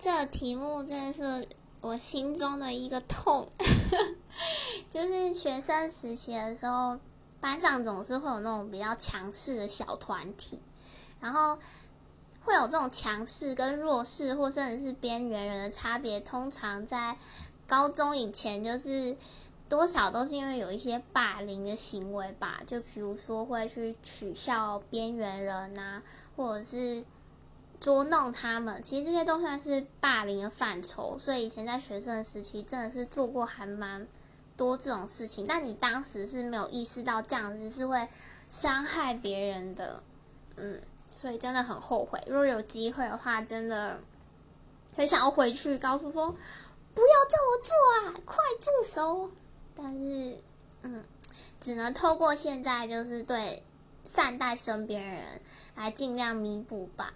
这题目真的是我心中的一个痛。就是学生时期的时候，班上总是会有那种比较强势的小团体，然后会有这种强势跟弱势，或甚至是边缘人的差别。通常在高中以前，就是多少都是因为有一些霸凌的行为吧，就比如说会去取笑边缘人啊，或者是。捉弄他们，其实这些都算是霸凌的范畴。所以以前在学生的时期，真的是做过还蛮多这种事情。但你当时是没有意识到这样子是会伤害别人的，嗯，所以真的很后悔。如果有机会的话，真的很想要回去告诉说，不要这么做啊，快住手！但是，嗯，只能透过现在就是对善待身边人来尽量弥补吧。